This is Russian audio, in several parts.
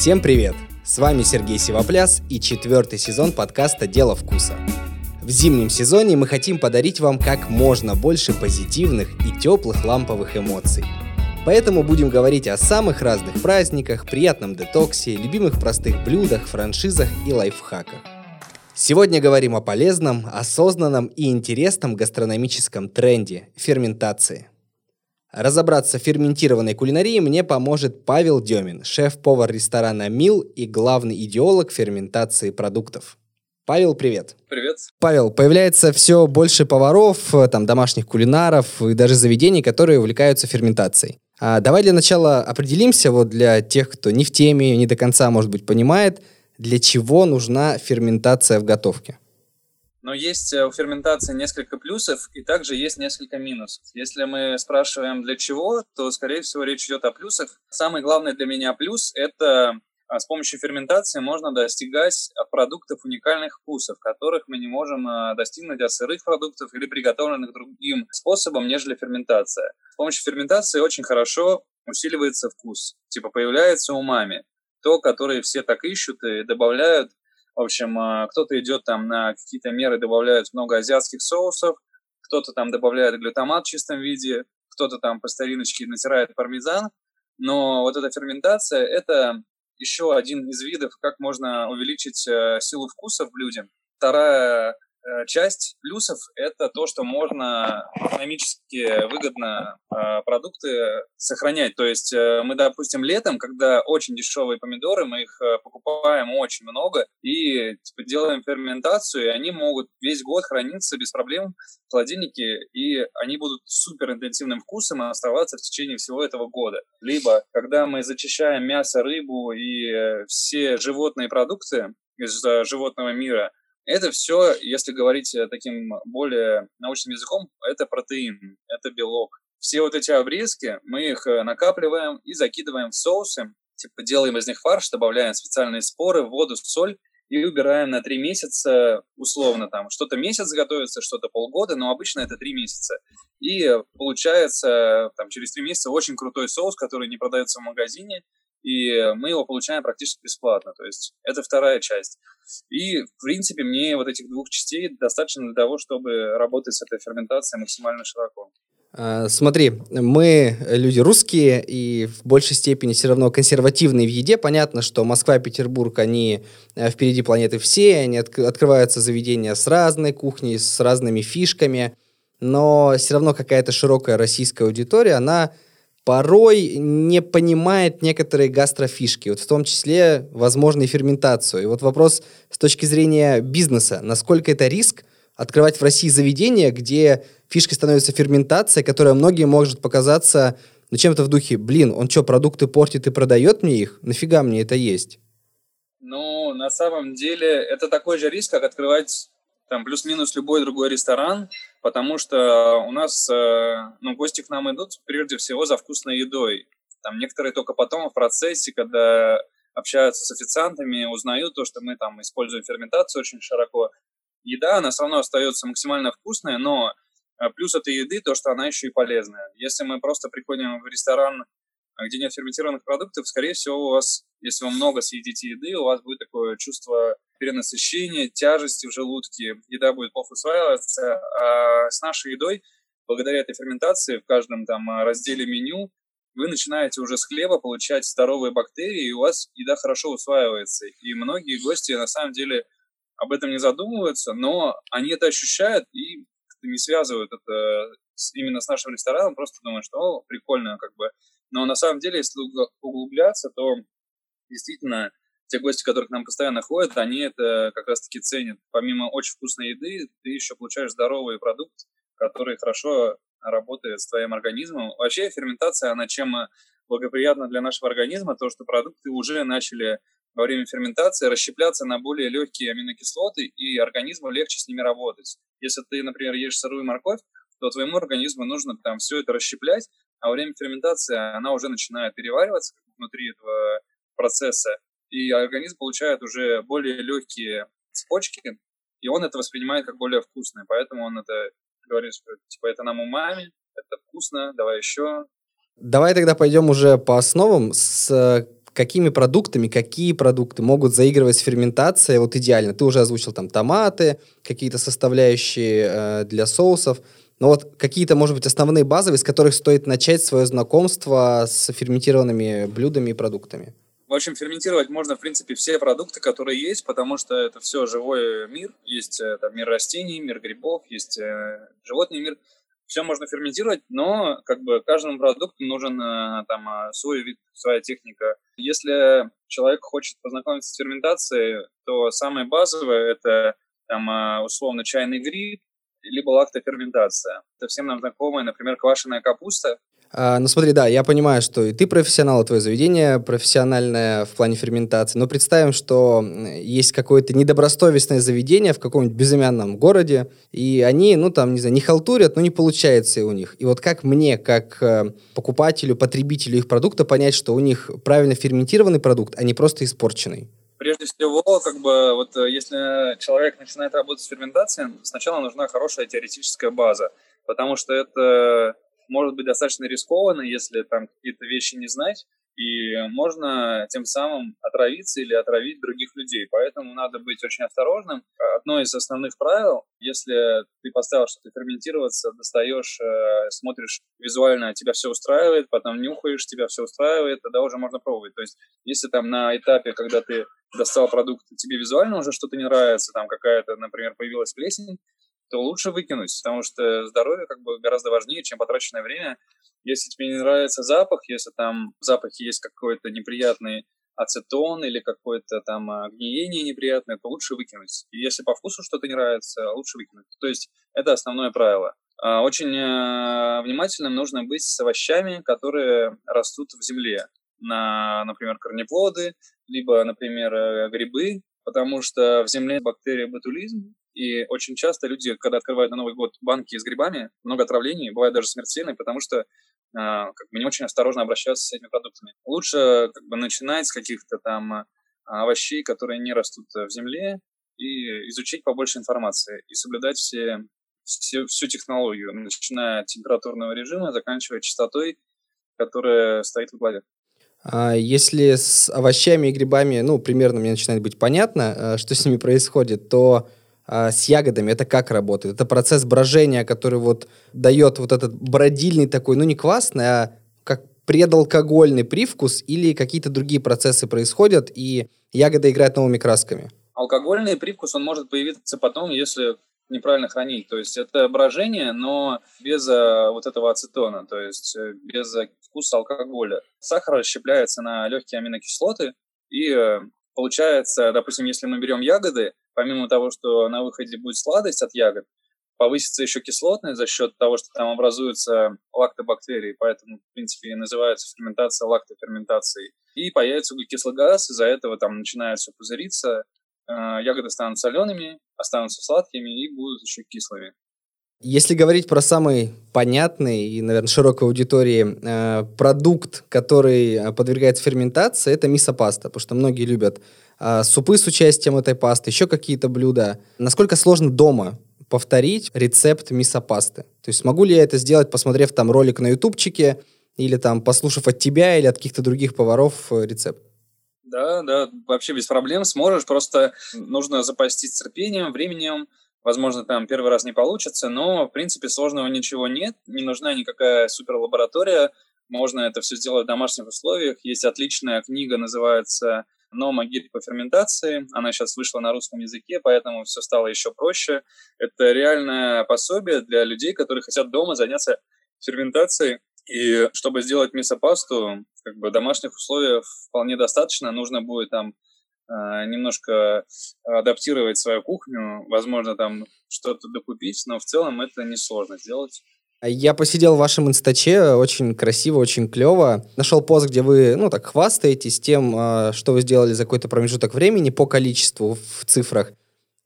Всем привет! С вами Сергей Сивопляс и четвертый сезон подкаста «Дело вкуса». В зимнем сезоне мы хотим подарить вам как можно больше позитивных и теплых ламповых эмоций. Поэтому будем говорить о самых разных праздниках, приятном детоксе, любимых простых блюдах, франшизах и лайфхаках. Сегодня говорим о полезном, осознанном и интересном гастрономическом тренде – ферментации. Разобраться в ферментированной кулинарии мне поможет Павел Демин, шеф-повар ресторана «Мил» и главный идеолог ферментации продуктов. Павел, привет. Привет. Павел, появляется все больше поваров, там, домашних кулинаров и даже заведений, которые увлекаются ферментацией. А давай для начала определимся, вот для тех, кто не в теме, не до конца, может быть, понимает, для чего нужна ферментация в готовке. Но есть э, у ферментации несколько плюсов и также есть несколько минусов. Если мы спрашиваем для чего, то, скорее всего, речь идет о плюсах. Самый главный для меня плюс – это а, с помощью ферментации можно достигать продуктов уникальных вкусов, которых мы не можем а, достигнуть от сырых продуктов или приготовленных другим способом, нежели ферментация. С помощью ферментации очень хорошо усиливается вкус. Типа появляется умами. То, которое все так ищут и добавляют в общем, а, кто-то идет там на какие-то меры, добавляет много азиатских соусов, кто-то там добавляет глютамат в чистом виде, кто-то там по стариночке натирает пармезан. Но вот эта ферментация – это еще один из видов, как можно увеличить э, силу вкуса в блюде. Вторая Э, часть плюсов – это то, что можно экономически выгодно э, продукты сохранять. То есть э, мы, допустим, летом, когда очень дешевые помидоры, мы их покупаем очень много и типа, делаем ферментацию, и они могут весь год храниться без проблем в холодильнике, и они будут супер интенсивным вкусом оставаться в течение всего этого года. Либо, когда мы зачищаем мясо, рыбу и все животные продукты из животного мира – это все, если говорить э, таким более научным языком, это протеин, это белок. Все вот эти обрезки, мы их э, накапливаем и закидываем в соусы, типа делаем из них фарш, добавляем специальные споры, воду, соль и убираем на три месяца, условно там, что-то месяц готовится, что-то полгода, но обычно это три месяца. И получается там через три месяца очень крутой соус, который не продается в магазине, и мы его получаем практически бесплатно. То есть это вторая часть. И, в принципе, мне вот этих двух частей достаточно для того, чтобы работать с этой ферментацией максимально широко. А, смотри, мы люди русские и в большей степени все равно консервативные в еде. Понятно, что Москва и Петербург, они э, впереди планеты все, они от, открываются заведения с разной кухней, с разными фишками, но все равно какая-то широкая российская аудитория, она порой не понимает некоторые гастрофишки, вот в том числе, возможно, и ферментацию. И вот вопрос с точки зрения бизнеса, насколько это риск открывать в России заведение, где фишкой становится ферментация, которая многим может показаться ну, чем-то в духе, блин, он что, продукты портит и продает мне их? Нафига мне это есть? Ну, на самом деле, это такой же риск, как открывать там плюс-минус любой другой ресторан, потому что у нас, э, ну, гости к нам идут прежде всего за вкусной едой. Там некоторые только потом в процессе, когда общаются с официантами, узнают то, что мы там используем ферментацию очень широко. Еда, она все равно остается максимально вкусная, но э, плюс этой еды то, что она еще и полезная. Если мы просто приходим в ресторан, э, где нет ферментированных продуктов, скорее всего, у вас, если вы много съедите еды, у вас будет такое чувство перенасыщение, тяжести в желудке, еда будет плохо усваиваться. А с нашей едой, благодаря этой ферментации в каждом там разделе меню, вы начинаете уже с хлеба получать здоровые бактерии, и у вас еда хорошо усваивается. И многие гости на самом деле об этом не задумываются, но они это ощущают и не связывают это именно с нашим рестораном, просто думают, что О, прикольно как бы. Но на самом деле, если углубляться, то действительно те гости, которые к нам постоянно ходят, они это как раз-таки ценят. Помимо очень вкусной еды, ты еще получаешь здоровый продукт, который хорошо работает с твоим организмом. Вообще ферментация, она чем благоприятна для нашего организма, то, что продукты уже начали во время ферментации расщепляться на более легкие аминокислоты, и организму легче с ними работать. Если ты, например, ешь сырую морковь, то твоему организму нужно там все это расщеплять, а во время ферментации она уже начинает перевариваться внутри этого процесса, и организм получает уже более легкие цепочки, и он это воспринимает как более вкусное. Поэтому он это говорит, что типа это нам умами, это вкусно, давай еще. Давай тогда пойдем уже по основам. С какими продуктами, какие продукты могут заигрывать с ферментацией вот идеально? Ты уже озвучил там томаты, какие-то составляющие э, для соусов. Но вот какие-то, может быть, основные базовые, с которых стоит начать свое знакомство с ферментированными блюдами и продуктами? В общем, ферментировать можно, в принципе, все продукты, которые есть, потому что это все живой мир. Есть э, там, мир растений, мир грибов, есть э, животный мир. Все можно ферментировать, но как бы каждому продукту нужен э, там э, свой вид, своя техника. Если человек хочет познакомиться с ферментацией, то самое базовое это там условно чайный гриб, либо лактоферментация. Это всем нам знакомая, например, квашеная капуста. А, ну смотри, да, я понимаю, что и ты профессионал, и твое заведение профессиональное в плане ферментации, но представим, что есть какое-то недобросовестное заведение в каком-нибудь безымянном городе, и они, ну там, не знаю, не халтурят, но не получается у них. И вот как мне, как э, покупателю, потребителю их продукта понять, что у них правильно ферментированный продукт, а не просто испорченный? Прежде всего, как бы, вот э, если человек начинает работать с ферментацией, сначала нужна хорошая теоретическая база, потому что это может быть достаточно рискованно, если там какие-то вещи не знать, и можно тем самым отравиться или отравить других людей. Поэтому надо быть очень осторожным. Одно из основных правил, если ты поставил что-то ферментироваться, достаешь, э, смотришь визуально, тебя все устраивает, потом нюхаешь, тебя все устраивает, тогда уже можно пробовать. То есть если там на этапе, когда ты достал продукт, тебе визуально уже что-то не нравится, там какая-то, например, появилась плесень, то лучше выкинуть, потому что здоровье как бы гораздо важнее, чем потраченное время. Если тебе не нравится запах, если там в запахе есть какой-то неприятный ацетон или какое-то там гниение неприятное, то лучше выкинуть. И если по вкусу что-то не нравится, лучше выкинуть. То есть это основное правило. А, очень э, внимательным нужно быть с овощами, которые растут в земле. На, например, корнеплоды, либо, например, э, грибы, потому что в земле бактерия ботулизм, и очень часто люди, когда открывают на Новый год банки с грибами, много отравлений, бывает даже смертельные, потому что э, как бы не очень осторожно обращаются с этими продуктами. Лучше как бы начинать с каких-то там э, овощей, которые не растут в земле, и изучить побольше информации, и соблюдать все, все, всю технологию, начиная от температурного режима, заканчивая частотой, которая стоит в главе. А если с овощами и грибами, ну, примерно мне начинает быть понятно, э, что с ними происходит, то а с ягодами это как работает? Это процесс брожения, который вот дает вот этот бродильный такой, ну не квасный, а как предалкогольный привкус или какие-то другие процессы происходят, и ягода играет новыми красками? Алкогольный привкус, он может появиться потом, если неправильно хранить. То есть это брожение, но без а, вот этого ацетона, то есть э, без вкуса алкоголя. Сахар расщепляется на легкие аминокислоты, и э, получается, допустим, если мы берем ягоды, помимо того, что на выходе будет сладость от ягод, повысится еще кислотность за счет того, что там образуются лактобактерии, поэтому, в принципе, и называется ферментация лактоферментацией. И появится углекислый газ, из-за этого там начинает все пузыриться, э, ягоды станут солеными, останутся сладкими и будут еще кислыми. Если говорить про самый понятный и, наверное, широкой аудитории э, продукт, который э, подвергается ферментации, это мисопаста, потому что многие любят э, супы с участием этой пасты, еще какие-то блюда. Насколько сложно дома повторить рецепт мисопасты? То есть могу ли я это сделать, посмотрев там ролик на ютубчике, или там послушав от тебя или от каких-то других поваров э, рецепт? Да, да, вообще без проблем сможешь, просто нужно запастись терпением, временем, Возможно, там первый раз не получится, но, в принципе, сложного ничего нет, не нужна никакая суперлаборатория, можно это все сделать в домашних условиях. Есть отличная книга, называется «Нома гид по ферментации». Она сейчас вышла на русском языке, поэтому все стало еще проще. Это реальное пособие для людей, которые хотят дома заняться ферментацией. И чтобы сделать мисопасту, как бы домашних условиях вполне достаточно. Нужно будет там немножко адаптировать свою кухню, возможно, там что-то докупить, но в целом это несложно сделать. Я посидел в вашем инстаче, очень красиво, очень клево. Нашел пост, где вы, ну, так хвастаетесь тем, а, что вы сделали за какой-то промежуток времени по количеству в цифрах.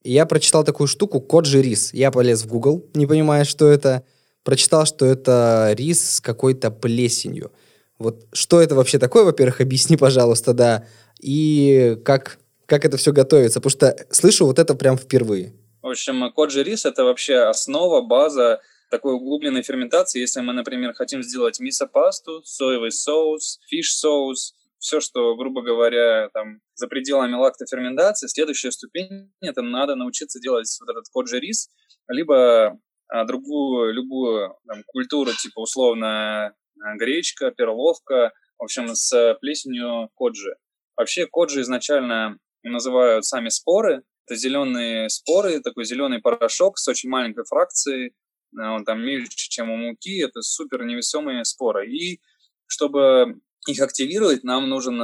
И я прочитал такую штуку «Коджи рис». Я полез в Google, не понимая, что это. Прочитал, что это рис с какой-то плесенью. Вот что это вообще такое, во-первых, объясни, пожалуйста, да и как, как это все готовится? Потому что слышу вот это прям впервые. В общем, коджи рис – это вообще основа, база такой углубленной ферментации. Если мы, например, хотим сделать мисо-пасту, соевый соус, fish sauce, все, что, грубо говоря, там, за пределами лактоферментации, следующая ступень – это надо научиться делать вот этот коджи рис, либо а, другую, любую там, культуру, типа условно а, гречка, перловка, в общем, с плесенью коджи. Вообще коджи изначально называют сами споры. Это зеленые споры, такой зеленый порошок с очень маленькой фракцией, а, он там мельче, чем у муки, это супер невесомые споры. И чтобы их активировать, нам нужен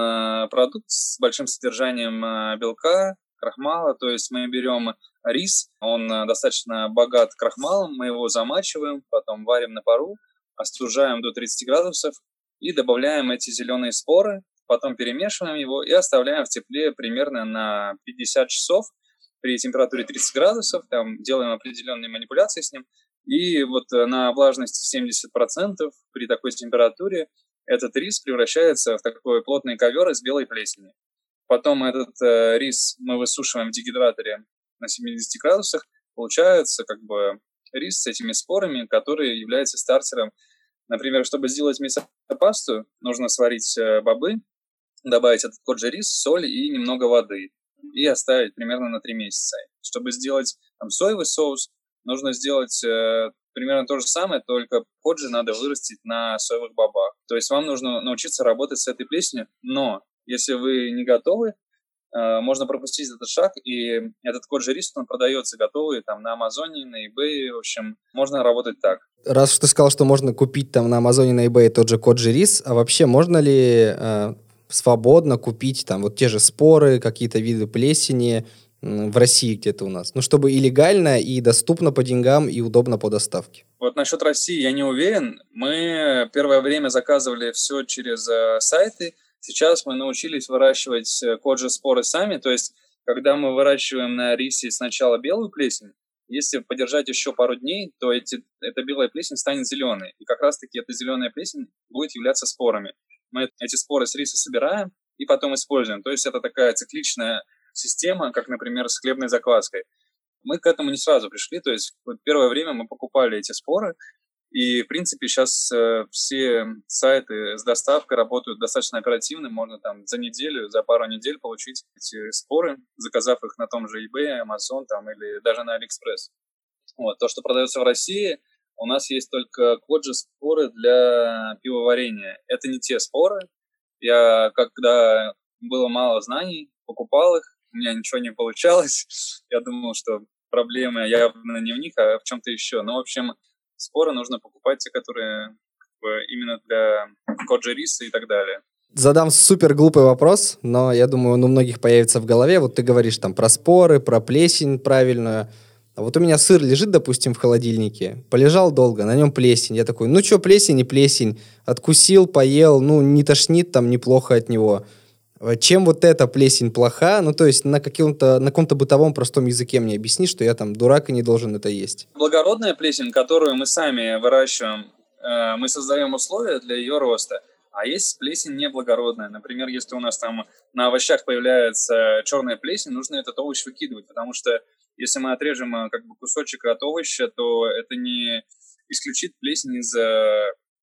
продукт с большим содержанием белка, крахмала, то есть мы берем рис, он э, достаточно богат крахмалом, мы его замачиваем, потом варим на пару, остужаем до 30 градусов и добавляем эти зеленые споры, потом перемешиваем его и оставляем в тепле примерно на 50 часов при температуре 30 градусов, там делаем определенные манипуляции с ним, и вот э, на влажность 70% при такой температуре этот рис превращается в такой плотный ковер из белой плесени. Потом этот э, рис мы высушиваем в дегидраторе на 70 градусах. Получается как бы рис с этими спорами, которые являются стартером. Например, чтобы сделать мясопасту, нужно сварить э, бобы, добавить этот коджи рис, соль и немного воды. И оставить примерно на 3 месяца. Чтобы сделать там, соевый соус, нужно сделать э, примерно то же самое, только коджи надо вырастить на соевых бобах. То есть вам нужно научиться работать с этой плесенью, но если вы не готовы, э, можно пропустить этот шаг, и этот код же риск, он продается готовый там на Амазоне, на eBay, в общем, можно работать так. Раз уж ты сказал, что можно купить там на Амазоне, на eBay тот же код же рис, а вообще можно ли э, свободно купить там вот те же споры, какие-то виды плесени в России где-то у нас? Ну, чтобы и легально, и доступно по деньгам, и удобно по доставке. Вот насчет России я не уверен. Мы первое время заказывали все через э, сайты, Сейчас мы научились выращивать э, коджи споры сами, то есть когда мы выращиваем на рисе сначала белую плесень, если подержать еще пару дней, то эти, эта белая плесень станет зеленой. И как раз-таки эта зеленая плесень будет являться спорами. Мы эти споры с риса собираем и потом используем. То есть это такая цикличная система, как, например, с хлебной закваской. Мы к этому не сразу пришли, то есть первое время мы покупали эти споры, и, в принципе, сейчас э, все сайты с доставкой работают достаточно оперативно. Можно там за неделю, за пару недель получить эти споры, заказав их на том же eBay, Amazon там, или даже на AliExpress. Вот. То, что продается в России, у нас есть только коджи споры для пивоварения. Это не те споры. Я, когда было мало знаний, покупал их, у меня ничего не получалось. Я думал, что проблема явно не в них, а в чем-то еще. Ну, в общем, споры нужно покупать те, которые именно для коджи риса и так далее. Задам супер глупый вопрос, но я думаю, он у многих появится в голове. Вот ты говоришь там про споры, про плесень правильную. А вот у меня сыр лежит, допустим, в холодильнике, полежал долго, на нем плесень. Я такой, ну что, плесень и плесень. Откусил, поел, ну не тошнит там неплохо от него. Э, чем вот эта плесень плоха? Ну, то есть на каком-то на каком-то бытовом простом языке мне объясни, что я там дурак и не должен это есть. Благородная плесень, которую мы сами выращиваем, э, мы создаем условия для ее роста. А есть плесень неблагородная. Например, если у нас там на овощах появляется черная плесень, нужно этот овощ выкидывать, потому что если мы отрежем э, как бы кусочек от овоща, то это не исключит плесень из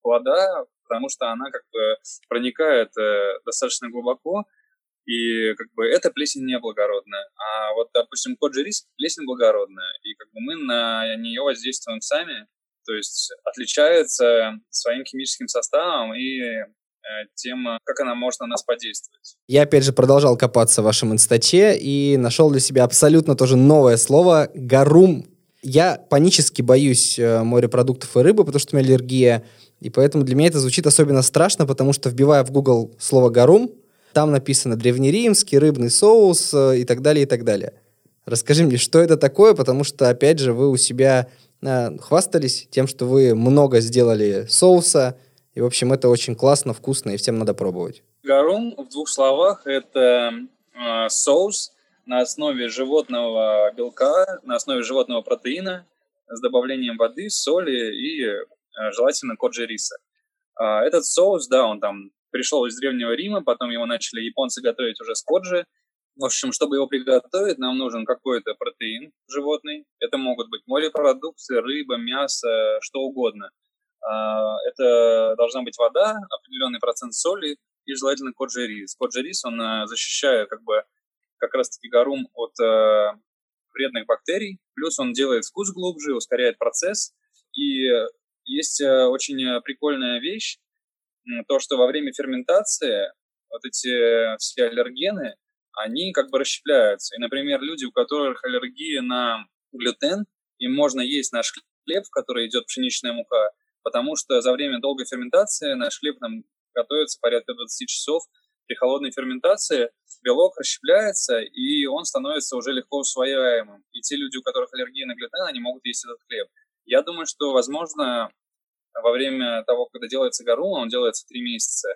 плода, потому что она как бы проникает э, достаточно глубоко, и как бы эта плесень не благородная. А вот, допустим, коджи рис плесень благородная, и как бы мы на нее воздействуем сами, то есть отличается своим химическим составом и э, тем, как она может на нас подействовать. Я, опять же, продолжал копаться в вашем инстаче и нашел для себя абсолютно тоже новое слово «гарум». Я панически боюсь э, морепродуктов и рыбы, потому что у меня аллергия. И поэтому для меня это звучит особенно страшно, потому что вбивая в Google слово «гарум», там написано древнеримский рыбный соус э, и так далее, и так далее. Расскажи мне, что это такое, потому что, опять же, вы у себя э, хвастались тем, что вы много сделали соуса, и, в общем, это очень классно, вкусно, и всем надо пробовать. Гарум, в двух словах, это э, соус на основе животного белка, на основе животного протеина с добавлением воды, соли и Э, желательно коджи риса. А, этот соус, да, он там пришел из Древнего Рима, потом его начали японцы готовить уже с коджи. В общем, чтобы его приготовить, нам нужен какой-то протеин животный. Это могут быть морепродукты, рыба, мясо, что угодно. А, это должна быть вода, определенный процент соли и желательно коджи-рис. Коджи-рис, он э, защищает как бы как раз-таки гарум от э, вредных бактерий, плюс он делает вкус глубже, ускоряет процесс. И есть э, очень прикольная вещь, то, что во время ферментации вот эти все аллергены, они как бы расщепляются. И, например, люди, у которых аллергия на глютен, им можно есть наш хлеб, в который идет пшеничная мука, потому что за время долгой ферментации наш хлеб нам готовится порядка 20 часов. При холодной ферментации белок расщепляется, и он становится уже легко усвояемым. И те люди, у которых аллергия на глютен, они могут есть этот хлеб. Я думаю, что, возможно, во время того, когда делается гарума, он делается 3 месяца.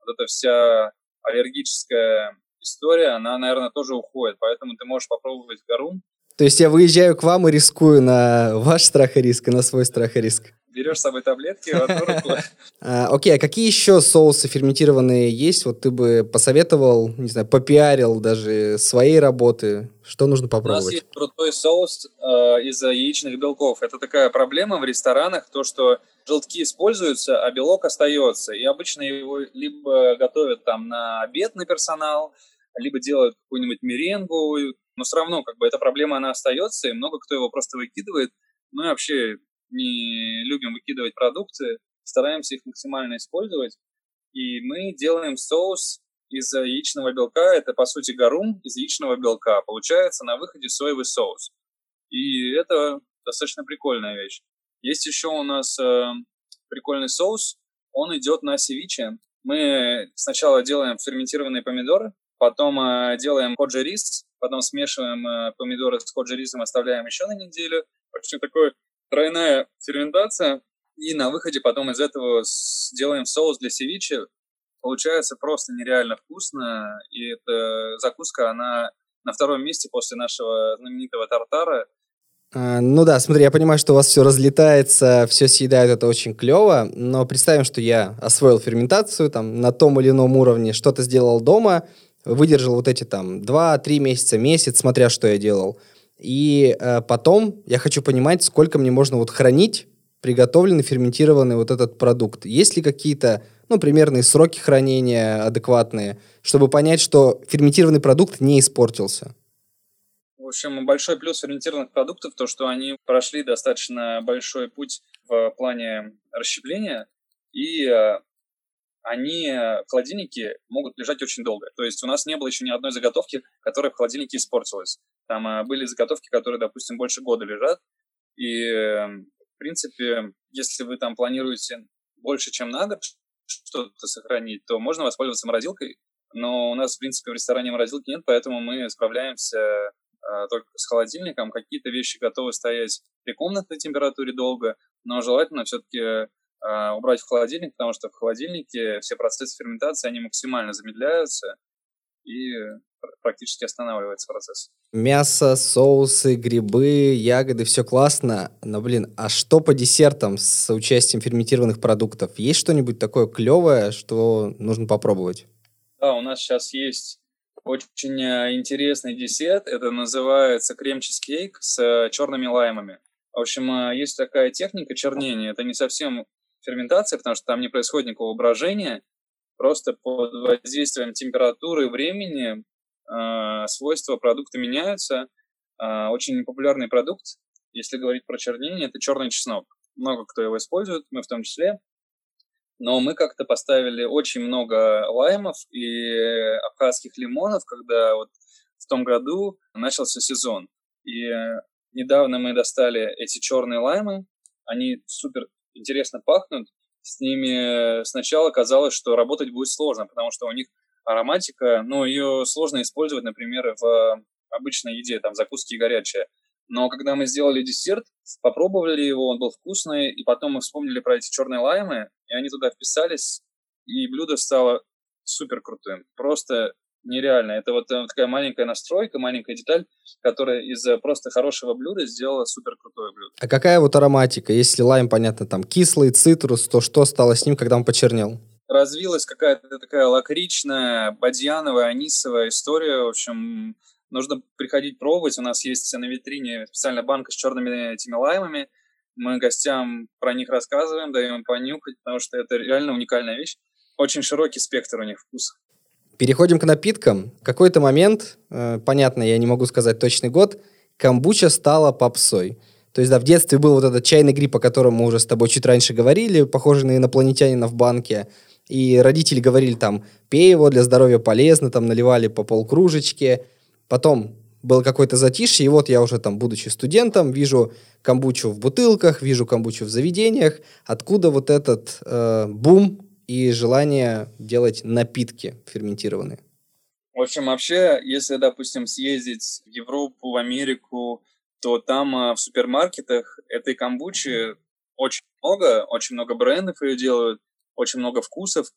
Вот эта вся аллергическая история, она, наверное, тоже уходит. Поэтому ты можешь попробовать гарум. То есть я выезжаю к вам и рискую на ваш страх и риск и на свой страх и риск берешь с собой таблетки. А, окей, а какие еще соусы ферментированные есть? Вот ты бы посоветовал, не знаю, попиарил даже своей работы. Что нужно попробовать? У нас есть крутой соус э, из яичных белков. Это такая проблема в ресторанах, то, что желтки используются, а белок остается. И обычно его либо готовят там на обед на персонал, либо делают какую-нибудь меренгу, но все равно как бы эта проблема, она остается, и много кто его просто выкидывает. И вообще не любим выкидывать продукты, стараемся их максимально использовать. И мы делаем соус из яичного белка. Это, по сути, гарум из яичного белка. Получается на выходе соевый соус. И это достаточно прикольная вещь. Есть еще у нас э, прикольный соус. Он идет на севиче. Мы сначала делаем ферментированные помидоры, потом э, делаем коджи-рис, потом смешиваем э, помидоры с коджи-рисом, оставляем еще на неделю. Общем, такой тройная ферментация, и на выходе потом из этого сделаем соус для севиче. Получается просто нереально вкусно, и эта закуска, она на втором месте после нашего знаменитого тартара. А, ну да, смотри, я понимаю, что у вас все разлетается, все съедают, это очень клево, но представим, что я освоил ферментацию там на том или ином уровне, что-то сделал дома, выдержал вот эти там 2-3 месяца, месяц, смотря что я делал. И э, потом я хочу понимать, сколько мне можно вот хранить приготовленный, ферментированный вот этот продукт. Есть ли какие-то, ну, примерные сроки хранения адекватные, чтобы понять, что ферментированный продукт не испортился? В общем, большой плюс ферментированных продуктов то, что они прошли достаточно большой путь в плане расщепления, и э, они в холодильнике могут лежать очень долго. То есть у нас не было еще ни одной заготовки, которая в холодильнике испортилась. Там а, были заготовки, которые, допустим, больше года лежат. И, эм, в принципе, если вы там планируете больше, чем на год что-то сохранить, то можно воспользоваться морозилкой. Но у нас, в принципе, в ресторане морозилки нет, поэтому мы справляемся а, только с холодильником. Какие-то вещи готовы стоять при комнатной температуре долго, но желательно все-таки убрать в холодильник, потому что в холодильнике все процессы ферментации, они максимально замедляются, и практически останавливается процесс. Мясо, соусы, грибы, ягоды, все классно. Но, блин, а что по десертам с участием ферментированных продуктов? Есть что-нибудь такое клевое, что нужно попробовать? Да, у нас сейчас есть очень э, интересный десерт. Это называется крем-чизкейк с э, черными лаймами. В общем, э, есть такая техника чернения. Это не совсем ферментация, потому что там не происходит никакого брожения. Просто под воздействием температуры и времени э, свойства продукта меняются. Э, очень популярный продукт, если говорить про чернение, это черный чеснок. Много кто его использует, мы в том числе. Но мы как-то поставили очень много лаймов и абхазских лимонов, когда вот в том году начался сезон. И недавно мы достали эти черные лаймы. Они супер интересно пахнут. С ними сначала казалось, что работать будет сложно, потому что у них ароматика, ну, ее сложно использовать, например, в обычной еде, там, закуски горячие. Но когда мы сделали десерт, попробовали его, он был вкусный, и потом мы вспомнили про эти черные лаймы, и они туда вписались, и блюдо стало супер крутым. Просто нереально. Это вот э, такая маленькая настройка, маленькая деталь, которая из э, просто хорошего блюда сделала супер крутое блюдо. А какая вот ароматика? Если лайм, понятно, там кислый, цитрус, то что стало с ним, когда он почернел? развилась какая-то такая лакричная, бадьяновая, анисовая история. В общем, нужно приходить пробовать. У нас есть на витрине специальная банка с черными этими лаймами. Мы гостям про них рассказываем, даем понюхать, потому что это реально уникальная вещь. очень широкий спектр у них вкусов. Переходим к напиткам. В какой-то момент, э, понятно, я не могу сказать точный год, камбуча стала попсой. То есть, да, в детстве был вот этот чайный гриб, о котором мы уже с тобой чуть раньше говорили, похожий на инопланетянина в банке. И родители говорили там, пей его, для здоровья полезно, там наливали по полкружечки. Потом было какое-то затишье, и вот я уже там, будучи студентом, вижу камбучу в бутылках, вижу камбучу в заведениях. Откуда вот этот э, бум и желание делать напитки ферментированные? В общем, вообще, если, допустим, съездить в Европу, в Америку, то там а, в супермаркетах этой камбучи очень много, очень много брендов ее делают, очень много вкусов,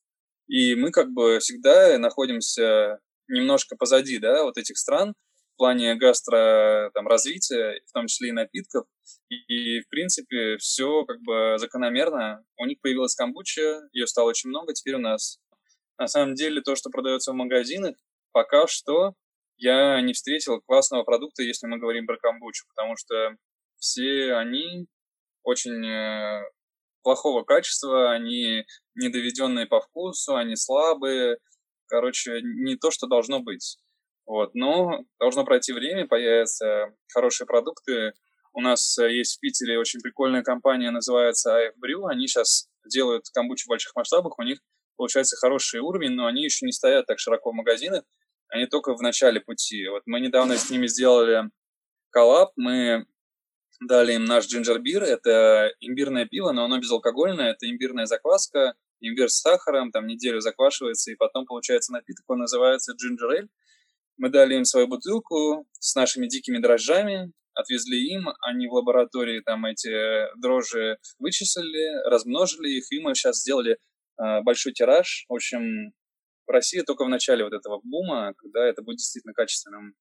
и мы как бы всегда находимся немножко позади, да, вот этих стран плане гастро там, развития, в том числе и напитков. И, в принципе, все как бы закономерно. У них появилась камбуча, ее стало очень много, теперь у нас на самом деле то, что продается в магазинах, пока что я не встретил классного продукта, если мы говорим про камбучу, потому что все они очень э, плохого качества, они недоведенные по вкусу, они слабые, короче, не то, что должно быть. Вот, но должно пройти время, появятся хорошие продукты. У нас э, есть в Питере очень прикольная компания, называется AF. Они сейчас делают камбучу в больших масштабах, у них получается хороший уровень, но они еще не стоят так широко в магазинах они только в начале пути. Вот мы недавно с ними сделали коллаб, мы дали им наш джинджер-бир, это имбирное пиво, но оно безалкогольное, это имбирная закваска, имбирь с сахаром, там неделю заквашивается, и потом получается напиток, он называется джинджер Мы дали им свою бутылку с нашими дикими дрожжами, отвезли им, они в лаборатории там эти дрожжи вычислили, размножили их, и мы сейчас сделали э, большой тираж. В общем, Россия только в начале вот этого бума, когда это будет действительно качественным.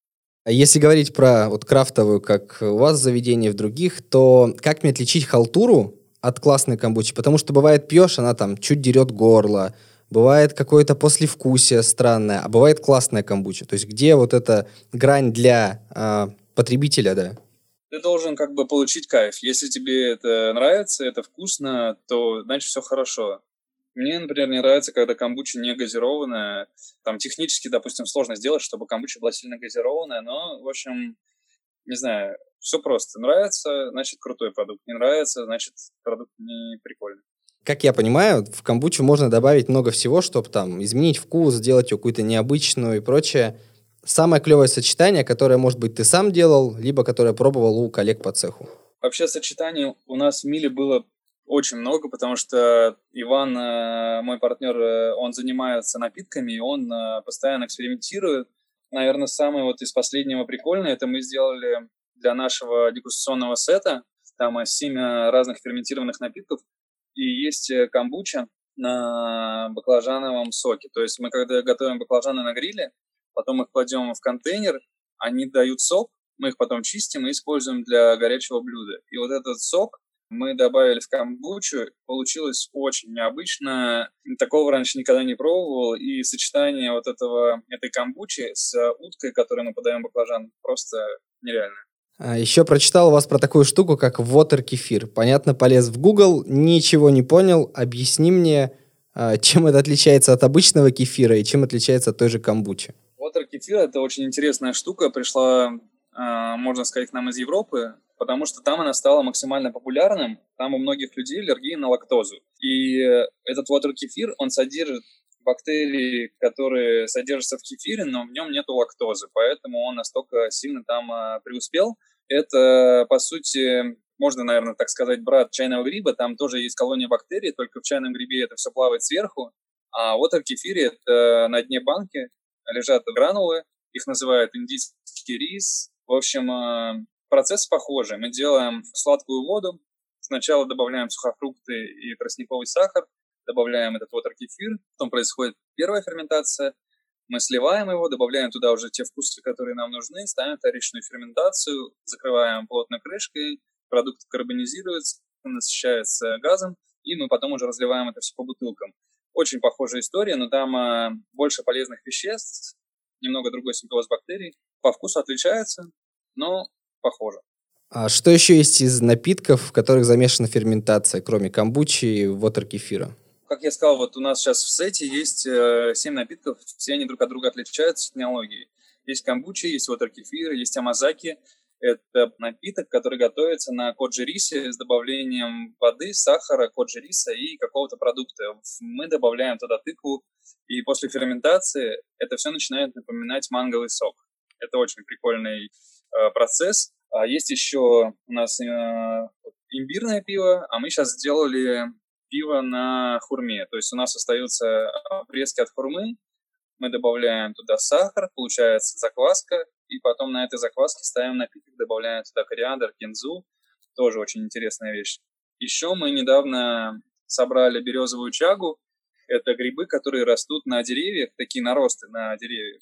А если говорить про вот крафтовую, как у вас заведение в других, то как мне отличить халтуру от классной камбучи? Потому что бывает пьешь, она там чуть дерет горло, бывает какое-то послевкусие странное, а бывает классная камбуча. То есть где вот эта грань для э, потребителя, да? Ты должен как бы получить кайф. Если тебе это нравится, это вкусно, то значит все хорошо. Мне, например, не нравится, когда камбуча не газированная. Там технически, допустим, сложно сделать, чтобы камбуча была сильно газированная, но, в общем, не знаю, все просто. Нравится, значит, крутой продукт. Не нравится, значит, продукт не прикольный. Как я понимаю, в камбучу можно добавить много всего, чтобы там изменить вкус, сделать ее какую-то необычную и прочее. Самое клевое сочетание, которое, может быть, ты сам делал, либо которое пробовал у коллег по цеху. Вообще сочетаний у нас в Миле было очень много, потому что Иван, э, мой партнер, э, он занимается напитками, и он э, постоянно экспериментирует. Наверное, самое вот из последнего прикольное, это мы сделали для нашего дегустационного сета, там семь разных ферментированных напитков, и есть камбуча на баклажановом соке. То есть мы, когда готовим баклажаны на гриле, потом их кладем в контейнер, они дают сок, мы их потом чистим и используем для горячего блюда. И вот этот сок, мы добавили в камбучу, получилось очень необычно. Такого раньше никогда не пробовал. И сочетание вот этого, этой камбучи с уткой, которой мы подаем баклажан, просто нереально. А еще прочитал у вас про такую штуку, как water кефир. Понятно, полез в Google, ничего не понял. Объясни мне, а, чем это отличается от обычного кефира и чем отличается от той же камбучи. Water кефир это очень интересная штука. Пришла, а, можно сказать, к нам из Европы потому что там она стала максимально популярным. Там у многих людей аллергия на лактозу. И этот water кефир, он содержит бактерии, которые содержатся в кефире, но в нем нету лактозы, поэтому он настолько сильно там а, преуспел. Это, по сути, можно, наверное, так сказать, брат чайного гриба, там тоже есть колония бактерий, только в чайном грибе это все плавает сверху, а вот в кефире это на дне банки лежат гранулы, их называют индийский рис. В общем, а, Процесс похожий. Мы делаем сладкую воду, сначала добавляем сухофрукты и тростниковый сахар, добавляем этот вот кефир, потом происходит первая ферментация, мы сливаем его, добавляем туда уже те вкусы, которые нам нужны, ставим вторичную ферментацию, закрываем плотной крышкой, продукт карбонизируется, насыщается газом, и мы потом уже разливаем это все по бутылкам. Очень похожая история, но там а, больше полезных веществ, немного другой симбиоз бактерий. По вкусу отличается, но похоже. А что еще есть из напитков, в которых замешана ферментация, кроме камбучи и вотер-кефира? Как я сказал, вот у нас сейчас в сете есть э, 7 напитков, все они друг от друга отличаются технологией. Есть камбучи, есть вотер кефир, есть амазаки. Это напиток, который готовится на коджи рисе с добавлением воды, сахара, коджи риса и какого-то продукта. Мы добавляем туда тыкву, и после ферментации это все начинает напоминать манговый сок. Это очень прикольный э, процесс. А есть еще у нас э, имбирное пиво, а мы сейчас сделали пиво на хурме. То есть у нас остаются обрезки от хурмы, мы добавляем туда сахар, получается закваска, и потом на этой закваске ставим напиток, добавляем туда кориандр, кинзу, тоже очень интересная вещь. Еще мы недавно собрали березовую чагу, это грибы, которые растут на деревьях, такие наросты на деревьях.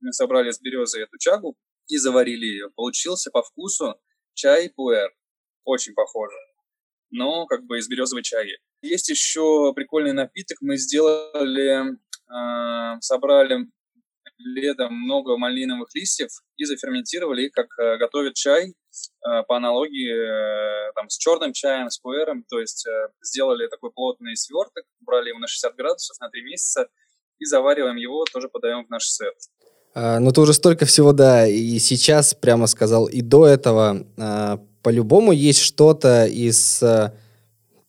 Мы собрали с березы эту чагу и заварили ее. Получился по вкусу чай пуэр. Очень похоже. Но как бы из березовой чаги. Есть еще прикольный напиток. Мы сделали, э, собрали летом много малиновых листьев и заферментировали их, как э, готовят чай э, по аналогии э, там, с черным чаем, с пуэром. То есть э, сделали такой плотный сверток, брали его на 60 градусов на 3 месяца и завариваем его, тоже подаем в наш сет. А, ну, ты уже столько всего, да, и сейчас прямо сказал, и до этого а, по-любому есть что-то из а,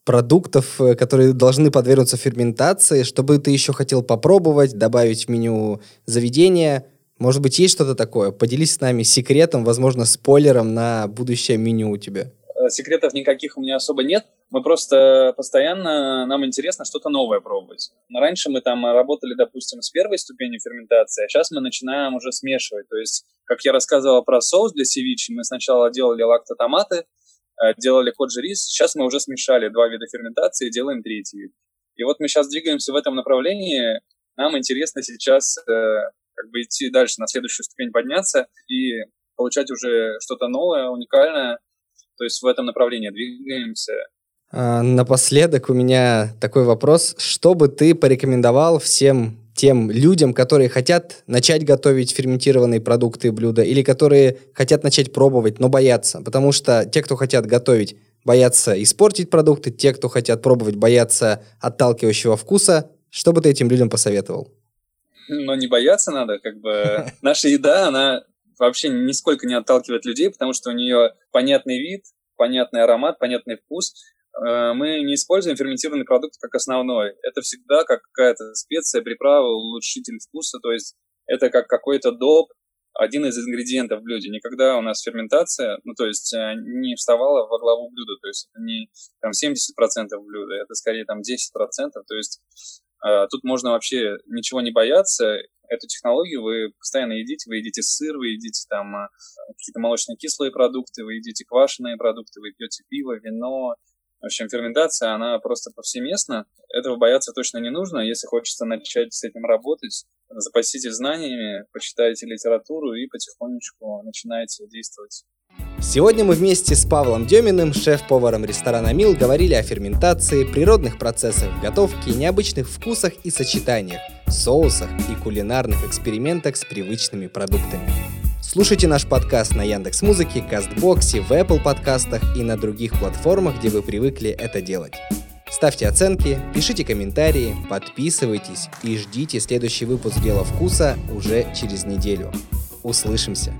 продуктов, э, которые должны подвергнуться ферментации, чтобы ты еще хотел попробовать, добавить в меню заведения. Может быть, есть что-то такое? Поделись с нами секретом, возможно, спойлером на будущее меню у тебя. Э, секретов никаких у меня особо нет. Мы просто постоянно, нам интересно что-то новое пробовать. Раньше мы там работали, допустим, с первой ступенью ферментации, а сейчас мы начинаем уже смешивать. То есть, как я рассказывал про соус для севичи, мы сначала делали лактотоматы, делали коджи рис, сейчас мы уже смешали два вида ферментации делаем третий вид. И вот мы сейчас двигаемся в этом направлении. Нам интересно сейчас э, как бы идти дальше, на следующую ступень подняться и получать уже что-то новое, уникальное. То есть в этом направлении двигаемся. А, напоследок у меня такой вопрос. Что бы ты порекомендовал всем тем людям, которые хотят начать готовить ферментированные продукты и блюда, или которые хотят начать пробовать, но боятся? Потому что те, кто хотят готовить, боятся испортить продукты, те, кто хотят пробовать, боятся отталкивающего вкуса. Что бы ты этим людям посоветовал? Но не бояться надо, как бы наша еда, она вообще нисколько не отталкивает людей, потому что у нее понятный вид, понятный аромат, понятный вкус. Э, мы не используем ферментированный продукт как основной. Это всегда как какая-то специя, приправа, улучшитель вкуса. То есть это как какой-то доп, один из ингредиентов в блюде. Никогда у нас ферментация, ну, то есть э, не вставала во главу блюда. То есть это не там 70% блюда, это скорее там 10%. То есть э, тут можно вообще ничего не бояться. Эту технологию вы постоянно едите, вы едите сыр, вы едите там какие-то молочные кислые продукты, вы едите квашеные продукты, вы пьете пиво, вино, в общем, ферментация, она просто повсеместна. Этого бояться точно не нужно. Если хочется начать с этим работать, запаситесь знаниями, почитайте литературу и потихонечку начинайте действовать. Сегодня мы вместе с Павлом Деминым, шеф-поваром ресторана «Мил», говорили о ферментации, природных процессах готовки, необычных вкусах и сочетаниях, соусах и кулинарных экспериментах с привычными продуктами. Слушайте наш подкаст на Яндекс Музыке, Кастбоксе, в Apple подкастах и на других платформах, где вы привыкли это делать. Ставьте оценки, пишите комментарии, подписывайтесь и ждите следующий выпуск «Дела вкуса» уже через неделю. Услышимся!